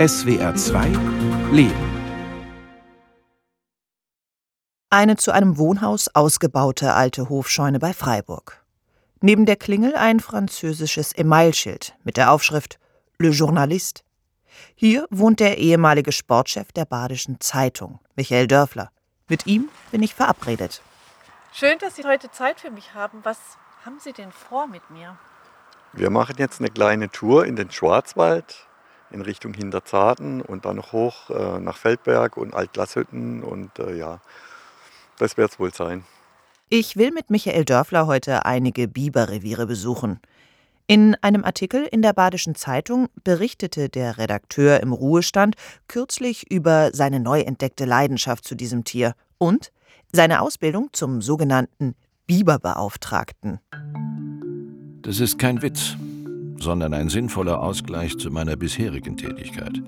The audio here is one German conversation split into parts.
SWR 2 Leben. Eine zu einem Wohnhaus ausgebaute alte Hofscheune bei Freiburg. Neben der Klingel ein französisches Emailschild mit der Aufschrift Le Journaliste. Hier wohnt der ehemalige Sportchef der Badischen Zeitung, Michael Dörfler. Mit ihm bin ich verabredet. Schön, dass Sie heute Zeit für mich haben. Was haben Sie denn vor mit mir? Wir machen jetzt eine kleine Tour in den Schwarzwald in Richtung Hinterzarten und dann noch hoch äh, nach Feldberg und Altglashütten und äh, ja, das wird es wohl sein. Ich will mit Michael Dörfler heute einige Biberreviere besuchen. In einem Artikel in der Badischen Zeitung berichtete der Redakteur im Ruhestand kürzlich über seine neu entdeckte Leidenschaft zu diesem Tier und seine Ausbildung zum sogenannten Biberbeauftragten. Das ist kein Witz sondern ein sinnvoller Ausgleich zu meiner bisherigen Tätigkeit.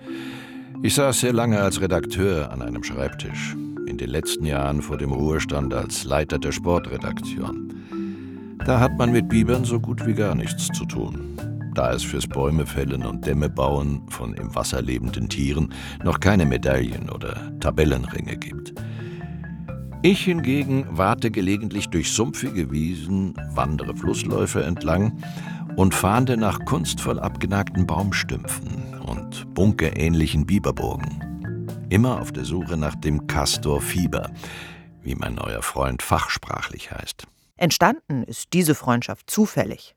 Ich saß sehr lange als Redakteur an einem Schreibtisch, in den letzten Jahren vor dem Ruhestand als Leiter der Sportredaktion. Da hat man mit Bibern so gut wie gar nichts zu tun, da es fürs Bäumefällen und Dämme bauen von im Wasser lebenden Tieren noch keine Medaillen oder Tabellenringe gibt. Ich hingegen warte gelegentlich durch sumpfige Wiesen, wandere Flussläufe entlang und fahnde nach kunstvoll abgenagten Baumstümpfen und bunkerähnlichen Biberburgen. Immer auf der Suche nach dem Castor Fieber, wie mein neuer Freund fachsprachlich heißt. Entstanden ist diese Freundschaft zufällig.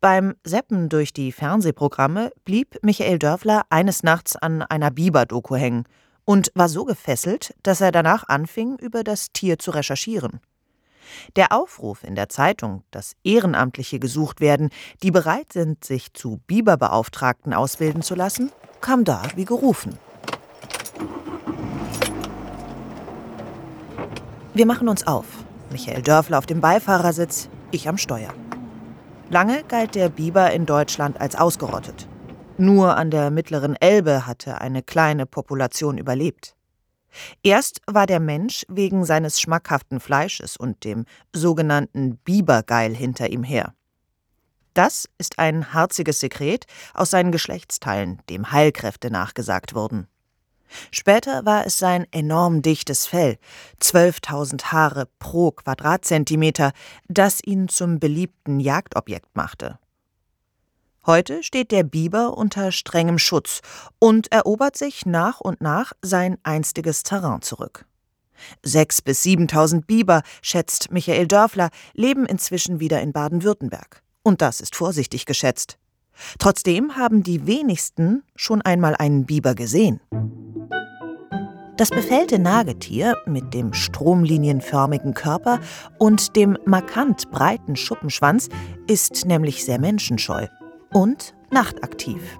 Beim Seppen durch die Fernsehprogramme blieb Michael Dörfler eines Nachts an einer Biber-Doku hängen und war so gefesselt, dass er danach anfing, über das Tier zu recherchieren. Der Aufruf in der Zeitung, dass Ehrenamtliche gesucht werden, die bereit sind, sich zu Biberbeauftragten ausbilden zu lassen, kam da wie gerufen. Wir machen uns auf. Michael Dörfler auf dem Beifahrersitz, ich am Steuer. Lange galt der Biber in Deutschland als ausgerottet. Nur an der mittleren Elbe hatte eine kleine Population überlebt. Erst war der Mensch wegen seines schmackhaften Fleisches und dem sogenannten Bibergeil hinter ihm her. Das ist ein harziges Sekret aus seinen Geschlechtsteilen, dem Heilkräfte nachgesagt wurden. Später war es sein enorm dichtes Fell, 12.000 Haare pro Quadratzentimeter, das ihn zum beliebten Jagdobjekt machte. Heute steht der Biber unter strengem Schutz und erobert sich nach und nach sein einstiges Terrain zurück. Sechs bis siebentausend Biber, schätzt Michael Dörfler, leben inzwischen wieder in Baden-Württemberg. Und das ist vorsichtig geschätzt. Trotzdem haben die wenigsten schon einmal einen Biber gesehen. Das befällte Nagetier mit dem stromlinienförmigen Körper und dem markant breiten Schuppenschwanz ist nämlich sehr menschenscheu und nachtaktiv.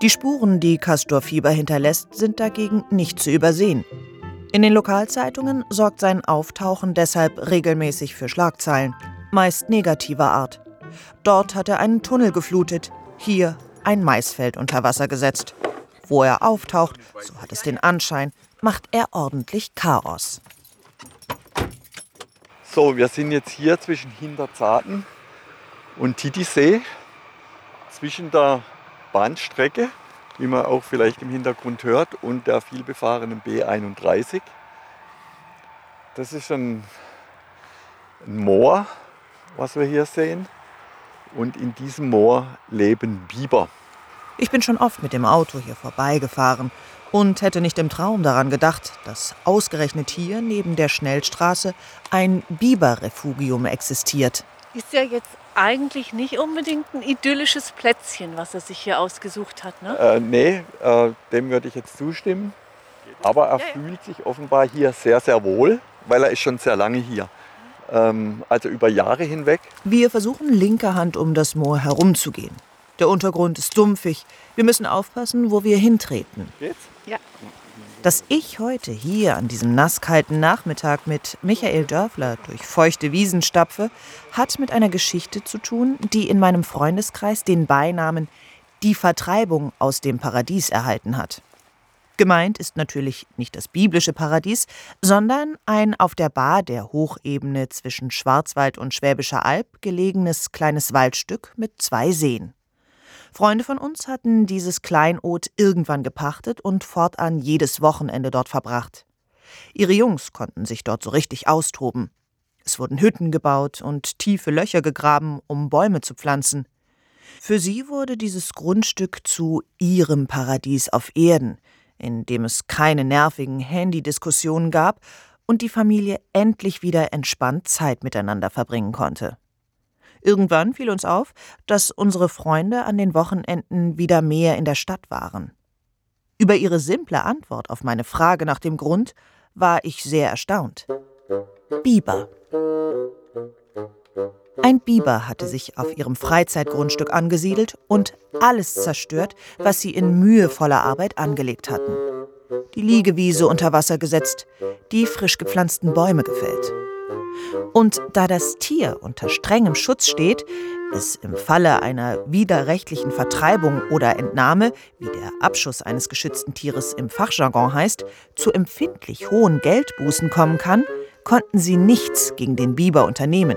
Die Spuren, die Castorfieber hinterlässt, sind dagegen nicht zu übersehen. In den Lokalzeitungen sorgt sein Auftauchen deshalb regelmäßig für Schlagzeilen, meist negativer Art. Dort hat er einen Tunnel geflutet, hier ein Maisfeld unter Wasser gesetzt. Wo er auftaucht, so hat es den Anschein, macht er ordentlich Chaos. So, wir sind jetzt hier zwischen Hinterzarten und Titisee zwischen der Bahnstrecke, wie man auch vielleicht im Hintergrund hört, und der vielbefahrenen B31. Das ist ein, ein Moor, was wir hier sehen. Und in diesem Moor leben Biber. Ich bin schon oft mit dem Auto hier vorbeigefahren und hätte nicht im Traum daran gedacht, dass ausgerechnet hier neben der Schnellstraße ein Biberrefugium existiert. Ist ja jetzt eigentlich nicht unbedingt ein idyllisches Plätzchen, was er sich hier ausgesucht hat. Ne? Äh, nee, äh, dem würde ich jetzt zustimmen. Aber er ja, fühlt sich offenbar hier sehr, sehr wohl, weil er ist schon sehr lange hier. Ähm, also über Jahre hinweg. Wir versuchen linker Hand um das Moor herumzugehen. Der Untergrund ist sumpfig. Wir müssen aufpassen, wo wir hintreten. Geht's? Ja. Dass ich heute hier an diesem nasskalten Nachmittag mit Michael Dörfler durch feuchte Wiesen stapfe, hat mit einer Geschichte zu tun, die in meinem Freundeskreis den Beinamen Die Vertreibung aus dem Paradies erhalten hat. Gemeint ist natürlich nicht das biblische Paradies, sondern ein auf der Bar der Hochebene zwischen Schwarzwald und Schwäbischer Alb gelegenes kleines Waldstück mit zwei Seen. Freunde von uns hatten dieses Kleinod irgendwann gepachtet und fortan jedes Wochenende dort verbracht. Ihre Jungs konnten sich dort so richtig austoben. Es wurden Hütten gebaut und tiefe Löcher gegraben, um Bäume zu pflanzen. Für sie wurde dieses Grundstück zu ihrem Paradies auf Erden, in dem es keine nervigen Handy-Diskussionen gab und die Familie endlich wieder entspannt Zeit miteinander verbringen konnte. Irgendwann fiel uns auf, dass unsere Freunde an den Wochenenden wieder mehr in der Stadt waren. Über ihre simple Antwort auf meine Frage nach dem Grund war ich sehr erstaunt. Biber. Ein Biber hatte sich auf ihrem Freizeitgrundstück angesiedelt und alles zerstört, was sie in mühevoller Arbeit angelegt hatten. Die Liegewiese unter Wasser gesetzt, die frisch gepflanzten Bäume gefällt. Und da das Tier unter strengem Schutz steht, es im Falle einer widerrechtlichen Vertreibung oder Entnahme, wie der Abschuss eines geschützten Tieres im Fachjargon heißt, zu empfindlich hohen Geldbußen kommen kann, konnten sie nichts gegen den Biber unternehmen.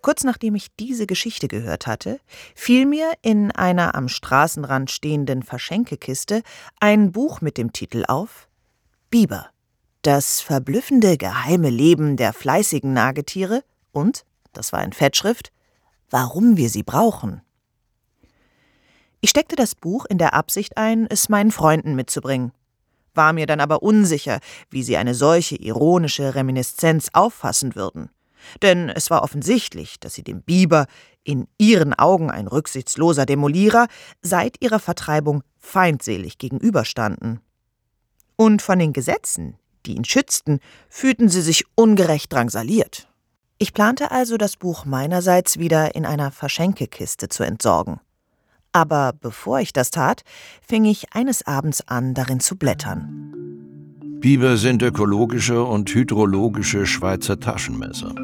Kurz nachdem ich diese Geschichte gehört hatte, fiel mir in einer am Straßenrand stehenden Verschenkekiste ein Buch mit dem Titel auf Biber das verblüffende geheime Leben der fleißigen Nagetiere und, das war in Fettschrift, warum wir sie brauchen. Ich steckte das Buch in der Absicht ein, es meinen Freunden mitzubringen, war mir dann aber unsicher, wie sie eine solche ironische Reminiszenz auffassen würden. Denn es war offensichtlich, dass sie dem Biber, in ihren Augen ein rücksichtsloser Demolierer, seit ihrer Vertreibung feindselig gegenüberstanden. Und von den Gesetzen, die ihn schützten, fühlten sie sich ungerecht drangsaliert. Ich plante also, das Buch meinerseits wieder in einer Verschenkekiste zu entsorgen. Aber bevor ich das tat, fing ich eines Abends an, darin zu blättern. Biber sind ökologische und hydrologische Schweizer Taschenmesser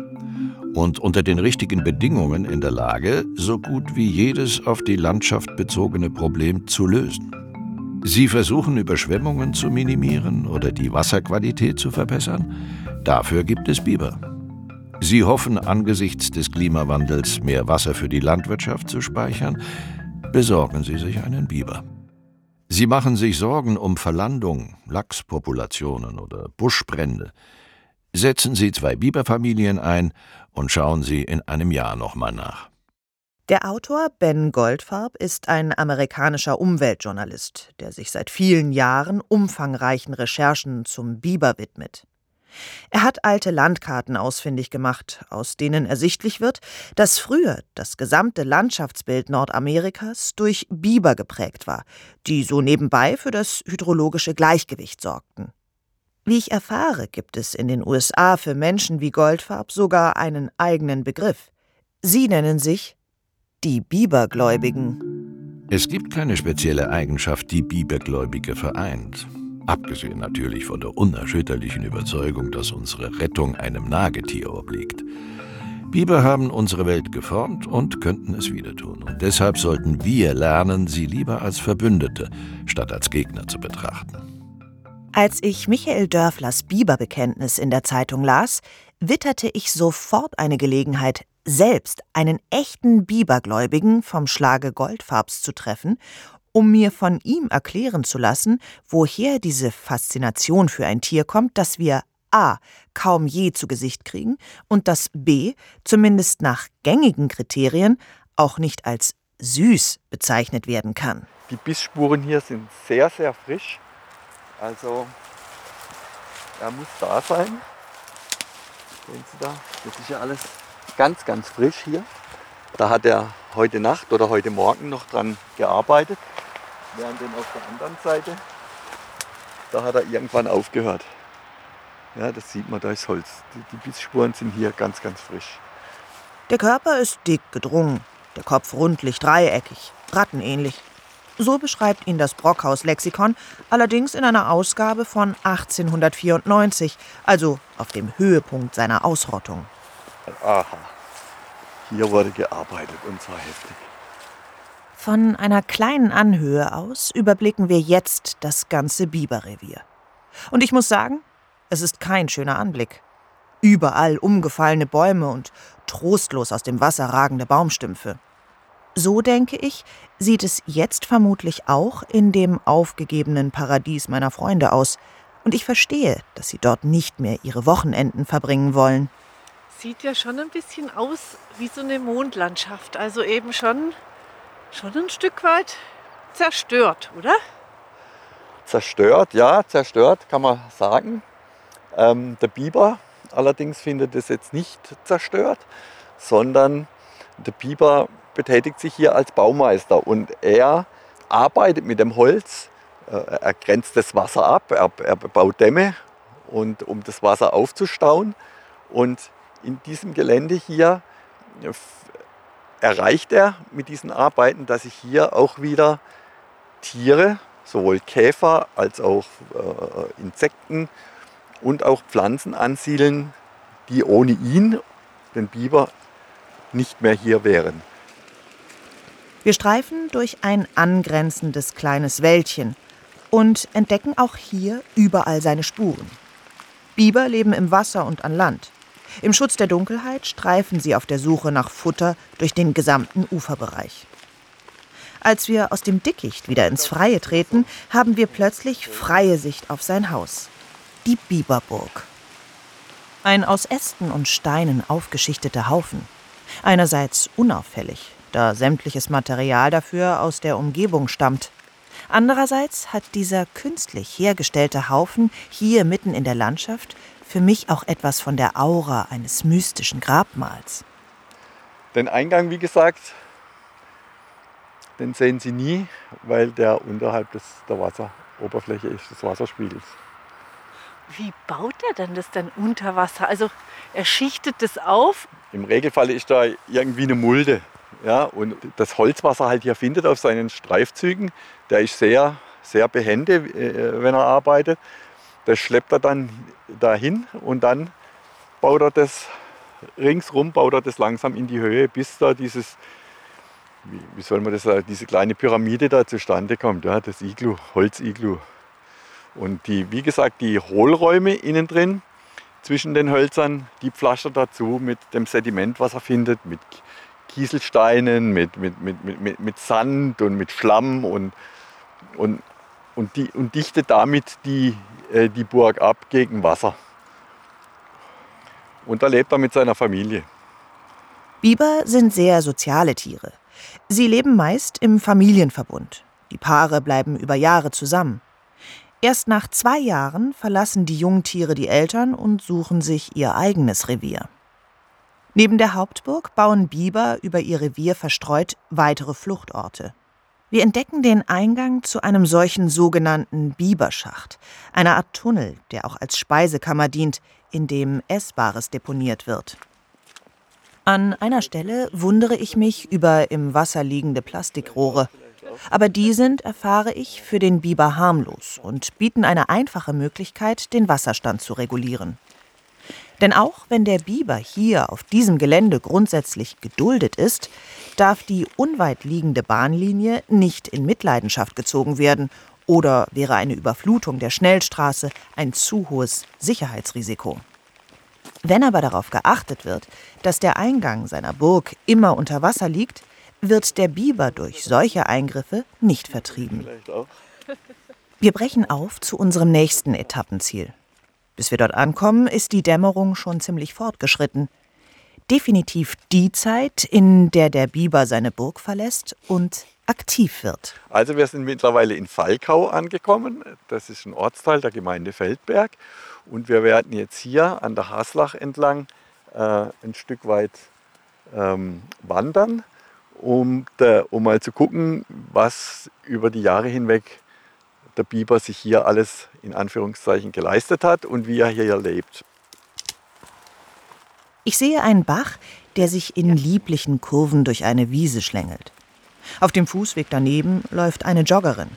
und unter den richtigen Bedingungen in der Lage, so gut wie jedes auf die Landschaft bezogene Problem zu lösen. Sie versuchen Überschwemmungen zu minimieren oder die Wasserqualität zu verbessern. Dafür gibt es Biber. Sie hoffen angesichts des Klimawandels mehr Wasser für die Landwirtschaft zu speichern. Besorgen Sie sich einen Biber. Sie machen sich Sorgen um Verlandung, Lachspopulationen oder Buschbrände. Setzen Sie zwei Biberfamilien ein und schauen Sie in einem Jahr nochmal nach. Der Autor Ben Goldfarb ist ein amerikanischer Umweltjournalist, der sich seit vielen Jahren umfangreichen Recherchen zum Biber widmet. Er hat alte Landkarten ausfindig gemacht, aus denen ersichtlich wird, dass früher das gesamte Landschaftsbild Nordamerikas durch Biber geprägt war, die so nebenbei für das hydrologische Gleichgewicht sorgten. Wie ich erfahre, gibt es in den USA für Menschen wie Goldfarb sogar einen eigenen Begriff. Sie nennen sich die Bibergläubigen. Es gibt keine spezielle Eigenschaft, die Bibergläubige vereint. Abgesehen natürlich von der unerschütterlichen Überzeugung, dass unsere Rettung einem Nagetier obliegt. Biber haben unsere Welt geformt und könnten es wieder tun. Und deshalb sollten wir lernen, sie lieber als Verbündete statt als Gegner zu betrachten. Als ich Michael Dörflers Biberbekenntnis in der Zeitung las, witterte ich sofort eine Gelegenheit, selbst einen echten Bibergläubigen vom Schlage Goldfarbs zu treffen, um mir von ihm erklären zu lassen, woher diese Faszination für ein Tier kommt, das wir a. kaum je zu Gesicht kriegen und das b. zumindest nach gängigen Kriterien auch nicht als süß bezeichnet werden kann. Die Bissspuren hier sind sehr, sehr frisch. Also er muss da sein. Sehen Sie da? Das ist ja alles ganz, ganz frisch hier. Da hat er heute Nacht oder heute Morgen noch dran gearbeitet. Während auf der anderen Seite, da hat er irgendwann aufgehört. Ja, das sieht man, da ist Holz. Die, die Bissspuren sind hier ganz, ganz frisch. Der Körper ist dick gedrungen, der Kopf rundlich dreieckig, rattenähnlich. So beschreibt ihn das Brockhaus-Lexikon, allerdings in einer Ausgabe von 1894, also auf dem Höhepunkt seiner Ausrottung. Aha, hier wurde gearbeitet und zwar heftig. Von einer kleinen Anhöhe aus überblicken wir jetzt das ganze Biberrevier. Und ich muss sagen, es ist kein schöner Anblick. Überall umgefallene Bäume und trostlos aus dem Wasser ragende Baumstümpfe. So denke ich, sieht es jetzt vermutlich auch in dem aufgegebenen Paradies meiner Freunde aus. Und ich verstehe, dass sie dort nicht mehr ihre Wochenenden verbringen wollen. Sieht ja schon ein bisschen aus wie so eine Mondlandschaft. Also eben schon, schon ein Stück weit zerstört, oder? Zerstört, ja, zerstört kann man sagen. Ähm, der Biber allerdings findet es jetzt nicht zerstört, sondern der Biber betätigt sich hier als Baumeister und er arbeitet mit dem Holz, äh, er grenzt das Wasser ab, er, er baut Dämme, und, um das Wasser aufzustauen. Und in diesem Gelände hier erreicht er mit diesen Arbeiten, dass sich hier auch wieder Tiere, sowohl Käfer als auch äh, Insekten und auch Pflanzen ansiedeln, die ohne ihn, den Biber, nicht mehr hier wären. Wir streifen durch ein angrenzendes kleines Wäldchen und entdecken auch hier überall seine Spuren. Biber leben im Wasser und an Land. Im Schutz der Dunkelheit streifen sie auf der Suche nach Futter durch den gesamten Uferbereich. Als wir aus dem Dickicht wieder ins Freie treten, haben wir plötzlich freie Sicht auf sein Haus. Die Biberburg. Ein aus Ästen und Steinen aufgeschichteter Haufen. Einerseits unauffällig, da sämtliches Material dafür aus der Umgebung stammt. Andererseits hat dieser künstlich hergestellte Haufen hier mitten in der Landschaft für mich auch etwas von der Aura eines mystischen Grabmals. Den Eingang, wie gesagt, den sehen Sie nie, weil der unterhalb des, der Wasseroberfläche ist, des Wasserspiegels. Wie baut er denn das denn unter Wasser? Also er schichtet das auf? Im Regelfall ist da irgendwie eine Mulde. Ja, und das Holz, was er halt hier findet auf seinen Streifzügen, der ist sehr, sehr behende, äh, wenn er arbeitet. Das schleppt er dann dahin und dann baut er das ringsrum, baut er das langsam in die Höhe, bis da dieses, wie, soll man das sagen, diese kleine Pyramide da zustande kommt, ja, das Iglu, Holziglu. Und die, wie gesagt, die Hohlräume innen drin zwischen den Hölzern, die pflastert dazu mit dem Sediment, was er findet, mit Kieselsteinen, mit, mit, mit, mit, mit Sand und mit Schlamm und, und, und, die, und dichtet damit die, äh, die Burg ab gegen Wasser. Und da lebt er mit seiner Familie. Biber sind sehr soziale Tiere. Sie leben meist im Familienverbund. Die Paare bleiben über Jahre zusammen. Erst nach zwei Jahren verlassen die Jungtiere die Eltern und suchen sich ihr eigenes Revier. Neben der Hauptburg bauen Biber über ihr Revier verstreut weitere Fluchtorte. Wir entdecken den Eingang zu einem solchen sogenannten Biberschacht, einer Art Tunnel, der auch als Speisekammer dient, in dem Essbares deponiert wird. An einer Stelle wundere ich mich über im Wasser liegende Plastikrohre. Aber die sind, erfahre ich, für den Biber harmlos und bieten eine einfache Möglichkeit, den Wasserstand zu regulieren. Denn auch wenn der Biber hier auf diesem Gelände grundsätzlich geduldet ist, darf die unweit liegende Bahnlinie nicht in Mitleidenschaft gezogen werden oder wäre eine Überflutung der Schnellstraße ein zu hohes Sicherheitsrisiko. Wenn aber darauf geachtet wird, dass der Eingang seiner Burg immer unter Wasser liegt, wird der Biber durch solche Eingriffe nicht vertrieben. Wir brechen auf zu unserem nächsten Etappenziel, bis wir dort ankommen, ist die Dämmerung schon ziemlich fortgeschritten. Definitiv die Zeit, in der der Biber seine Burg verlässt und aktiv wird. Also wir sind mittlerweile in Falkau angekommen. Das ist ein Ortsteil der Gemeinde Feldberg. Und wir werden jetzt hier an der Haslach entlang äh, ein Stück weit ähm, wandern, um, der, um mal zu gucken, was über die Jahre hinweg der Biber sich hier alles in Anführungszeichen geleistet hat und wie er hier lebt. Ich sehe einen Bach, der sich in lieblichen Kurven durch eine Wiese schlängelt. Auf dem Fußweg daneben läuft eine Joggerin.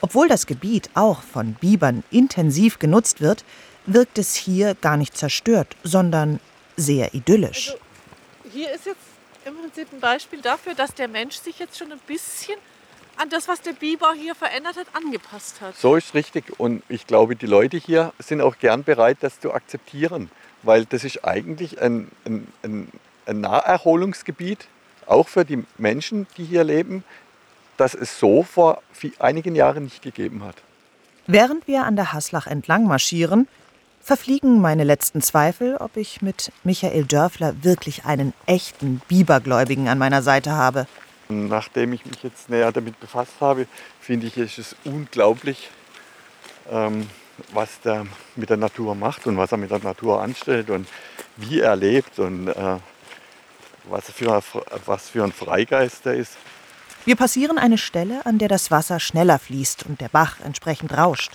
Obwohl das Gebiet auch von Bibern intensiv genutzt wird, wirkt es hier gar nicht zerstört, sondern sehr idyllisch. Also, hier ist jetzt im Prinzip ein Beispiel dafür, dass der Mensch sich jetzt schon ein bisschen an das, was der Biber hier verändert hat, angepasst hat. So ist richtig. Und ich glaube, die Leute hier sind auch gern bereit, das zu akzeptieren. Weil das ist eigentlich ein, ein, ein, ein Naherholungsgebiet, auch für die Menschen, die hier leben, dass es so vor einigen Jahren nicht gegeben hat. Während wir an der Haslach entlang marschieren, verfliegen meine letzten Zweifel, ob ich mit Michael Dörfler wirklich einen echten Bibergläubigen an meiner Seite habe. Nachdem ich mich jetzt näher damit befasst habe, finde ich es unglaublich, ähm, was der mit der Natur macht und was er mit der Natur anstellt und wie er lebt und äh, was, für, was für ein Freigeist er ist. Wir passieren eine Stelle, an der das Wasser schneller fließt und der Bach entsprechend rauscht.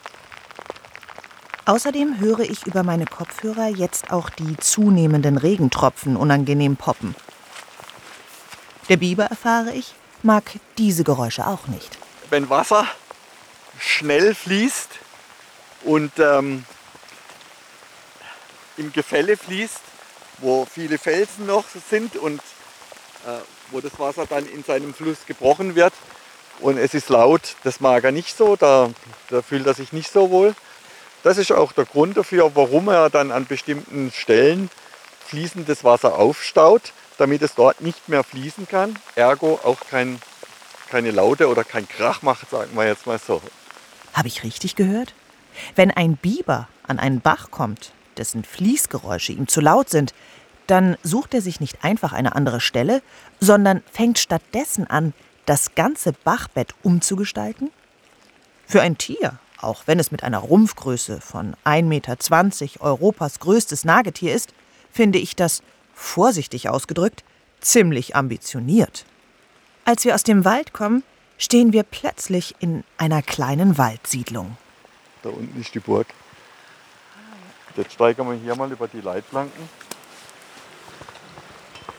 Außerdem höre ich über meine Kopfhörer jetzt auch die zunehmenden Regentropfen unangenehm poppen. Der Biber, erfahre ich, mag diese Geräusche auch nicht. Wenn Wasser schnell fließt und ähm, im Gefälle fließt, wo viele Felsen noch sind und äh, wo das Wasser dann in seinem Fluss gebrochen wird und es ist laut, das mag er nicht so, da, da fühlt er sich nicht so wohl. Das ist auch der Grund dafür, warum er dann an bestimmten Stellen fließendes Wasser aufstaut, damit es dort nicht mehr fließen kann, ergo auch kein, keine Laute oder kein Krach macht, sagen wir jetzt mal so. Habe ich richtig gehört? Wenn ein Biber an einen Bach kommt, dessen Fließgeräusche ihm zu laut sind, dann sucht er sich nicht einfach eine andere Stelle, sondern fängt stattdessen an, das ganze Bachbett umzugestalten? Für ein Tier, auch wenn es mit einer Rumpfgröße von 1,20 Meter Europas größtes Nagetier ist, finde ich das, vorsichtig ausgedrückt, ziemlich ambitioniert. Als wir aus dem Wald kommen, stehen wir plötzlich in einer kleinen Waldsiedlung. Da unten ist die Burg. Jetzt steigen wir hier mal über die Leitplanken.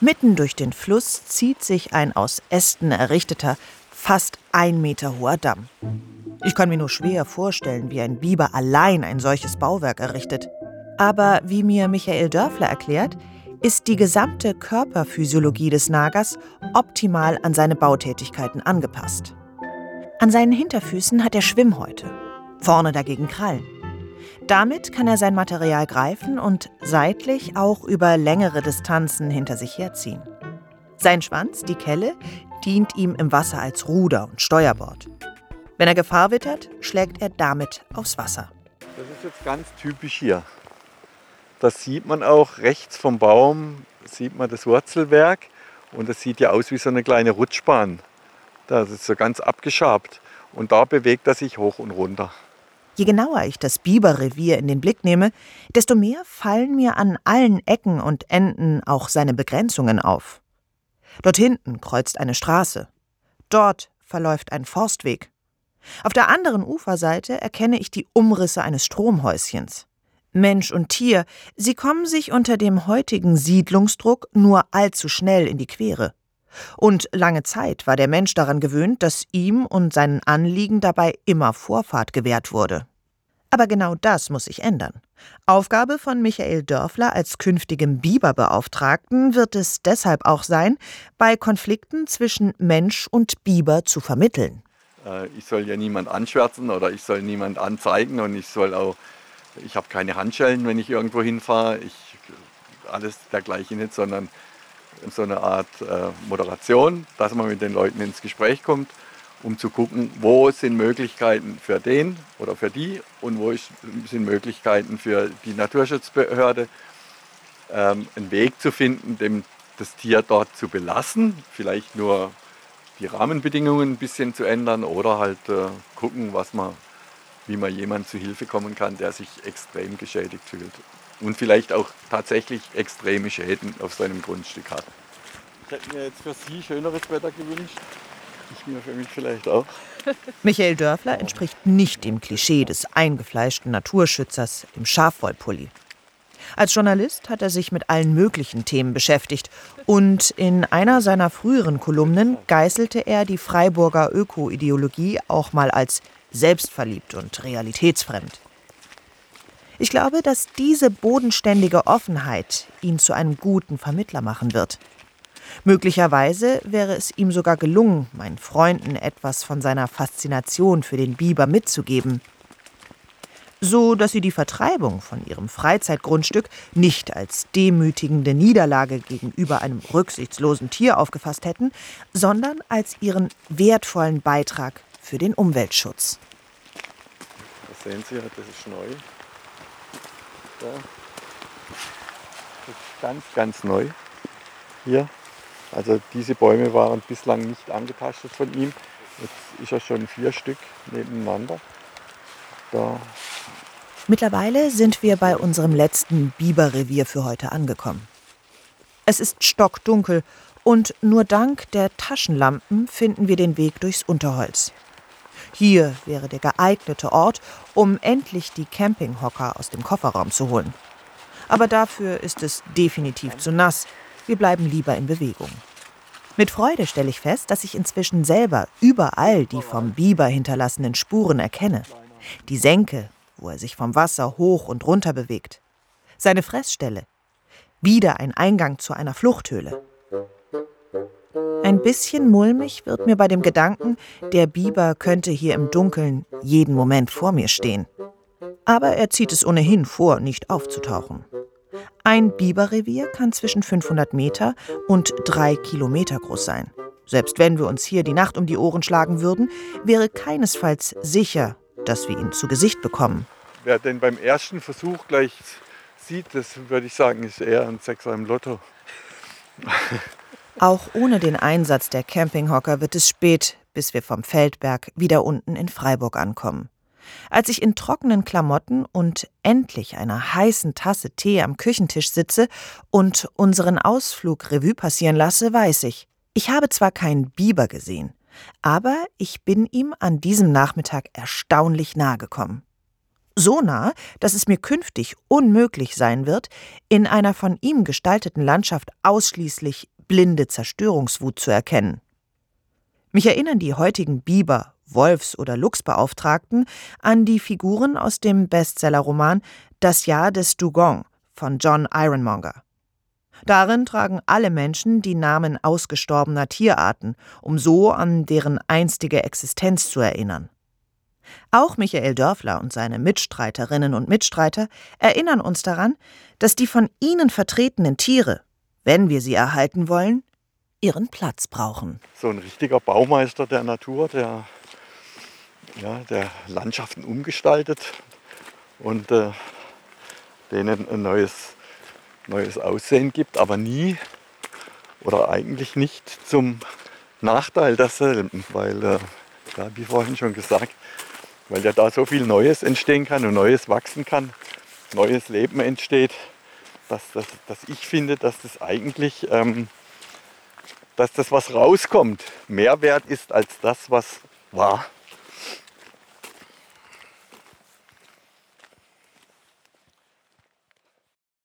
Mitten durch den Fluss zieht sich ein aus Ästen errichteter, fast ein Meter hoher Damm. Ich kann mir nur schwer vorstellen, wie ein Biber allein ein solches Bauwerk errichtet. Aber wie mir Michael Dörfler erklärt, ist die gesamte Körperphysiologie des Nagers optimal an seine Bautätigkeiten angepasst. An seinen Hinterfüßen hat er Schwimmhäute, vorne dagegen Krallen. Damit kann er sein Material greifen und seitlich auch über längere Distanzen hinter sich herziehen. Sein Schwanz, die Kelle, dient ihm im Wasser als Ruder und Steuerbord. Wenn er Gefahr wittert, schlägt er damit aufs Wasser. Das ist jetzt ganz typisch hier. Das sieht man auch rechts vom Baum, sieht man das Wurzelwerk und das sieht ja aus wie so eine kleine Rutschbahn. Das ist so ganz abgeschabt und da bewegt er sich hoch und runter. Je genauer ich das Biberrevier in den Blick nehme, desto mehr fallen mir an allen Ecken und Enden auch seine Begrenzungen auf. Dort hinten kreuzt eine Straße. Dort verläuft ein Forstweg. Auf der anderen Uferseite erkenne ich die Umrisse eines Stromhäuschens. Mensch und Tier, sie kommen sich unter dem heutigen Siedlungsdruck nur allzu schnell in die Quere. Und lange Zeit war der Mensch daran gewöhnt, dass ihm und seinen Anliegen dabei immer Vorfahrt gewährt wurde. Aber genau das muss sich ändern. Aufgabe von Michael Dörfler als künftigem Biberbeauftragten wird es deshalb auch sein, bei Konflikten zwischen Mensch und Biber zu vermitteln. Äh, ich soll ja niemand anschwärzen oder ich soll niemand anzeigen und ich soll auch, ich habe keine Handschellen, wenn ich irgendwo hinfahre, ich alles dergleichen nicht, sondern so eine Art äh, Moderation, dass man mit den Leuten ins Gespräch kommt, um zu gucken, wo sind Möglichkeiten für den oder für die und wo sind Möglichkeiten für die Naturschutzbehörde, ähm, einen Weg zu finden, dem das Tier dort zu belassen, vielleicht nur die Rahmenbedingungen ein bisschen zu ändern oder halt äh, gucken, was man, wie man jemand zu Hilfe kommen kann, der sich extrem geschädigt fühlt und vielleicht auch tatsächlich extreme Schäden auf seinem Grundstück hat. Ich hätte mir jetzt für Sie schöneres Wetter gewünscht. Ich mir für mich vielleicht auch. Michael Dörfler entspricht nicht dem Klischee des eingefleischten Naturschützers im Schafwollpulli. Als Journalist hat er sich mit allen möglichen Themen beschäftigt und in einer seiner früheren Kolumnen geißelte er die Freiburger Öko-Ideologie auch mal als selbstverliebt und realitätsfremd. Ich glaube, dass diese bodenständige Offenheit ihn zu einem guten Vermittler machen wird. Möglicherweise wäre es ihm sogar gelungen, meinen Freunden etwas von seiner Faszination für den Biber mitzugeben. so dass sie die Vertreibung von ihrem Freizeitgrundstück nicht als demütigende Niederlage gegenüber einem rücksichtslosen Tier aufgefasst hätten, sondern als ihren wertvollen Beitrag für den Umweltschutz. Das sehen Sie, das ist neu. Da. Das ist ganz, ganz neu hier. Also diese Bäume waren bislang nicht angetastet von ihm. Jetzt ist er schon vier Stück nebeneinander. Da Mittlerweile sind wir bei unserem letzten Biberrevier für heute angekommen. Es ist stockdunkel und nur dank der Taschenlampen finden wir den Weg durchs Unterholz. Hier wäre der geeignete Ort, um endlich die Campinghocker aus dem Kofferraum zu holen. Aber dafür ist es definitiv zu nass. Wir bleiben lieber in Bewegung. Mit Freude stelle ich fest, dass ich inzwischen selber überall die vom Biber hinterlassenen Spuren erkenne. Die Senke, wo er sich vom Wasser hoch und runter bewegt. Seine Fressstelle. Wieder ein Eingang zu einer Fluchthöhle. Ein bisschen mulmig wird mir bei dem Gedanken, der Biber könnte hier im Dunkeln jeden Moment vor mir stehen. Aber er zieht es ohnehin vor, nicht aufzutauchen. Ein Biberrevier kann zwischen 500 Meter und drei Kilometer groß sein. Selbst wenn wir uns hier die Nacht um die Ohren schlagen würden, wäre keinesfalls sicher, dass wir ihn zu Gesicht bekommen. Wer den beim ersten Versuch gleich sieht, das würde ich sagen, ist eher ein Sechser im Lotto. Auch ohne den Einsatz der Campinghocker wird es spät, bis wir vom Feldberg wieder unten in Freiburg ankommen. Als ich in trockenen Klamotten und endlich einer heißen Tasse Tee am Küchentisch sitze und unseren Ausflug Revue passieren lasse, weiß ich, ich habe zwar keinen Biber gesehen, aber ich bin ihm an diesem Nachmittag erstaunlich nahe gekommen. So nah, dass es mir künftig unmöglich sein wird, in einer von ihm gestalteten Landschaft ausschließlich blinde Zerstörungswut zu erkennen. Mich erinnern die heutigen Biber, Wolfs- oder Luchsbeauftragten an die Figuren aus dem Bestsellerroman Das Jahr des Dugong von John Ironmonger. Darin tragen alle Menschen die Namen ausgestorbener Tierarten, um so an deren einstige Existenz zu erinnern. Auch Michael Dörfler und seine Mitstreiterinnen und Mitstreiter erinnern uns daran, dass die von ihnen vertretenen Tiere, wenn wir sie erhalten wollen, ihren Platz brauchen. So ein richtiger Baumeister der Natur, der, ja, der Landschaften umgestaltet und äh, denen ein neues neues Aussehen gibt, aber nie oder eigentlich nicht zum Nachteil derselben, weil, äh, ja, wie vorhin schon gesagt, weil ja da so viel Neues entstehen kann und Neues wachsen kann, neues Leben entsteht, dass, dass, dass ich finde, dass das eigentlich, ähm, dass das, was rauskommt, mehr wert ist als das, was war.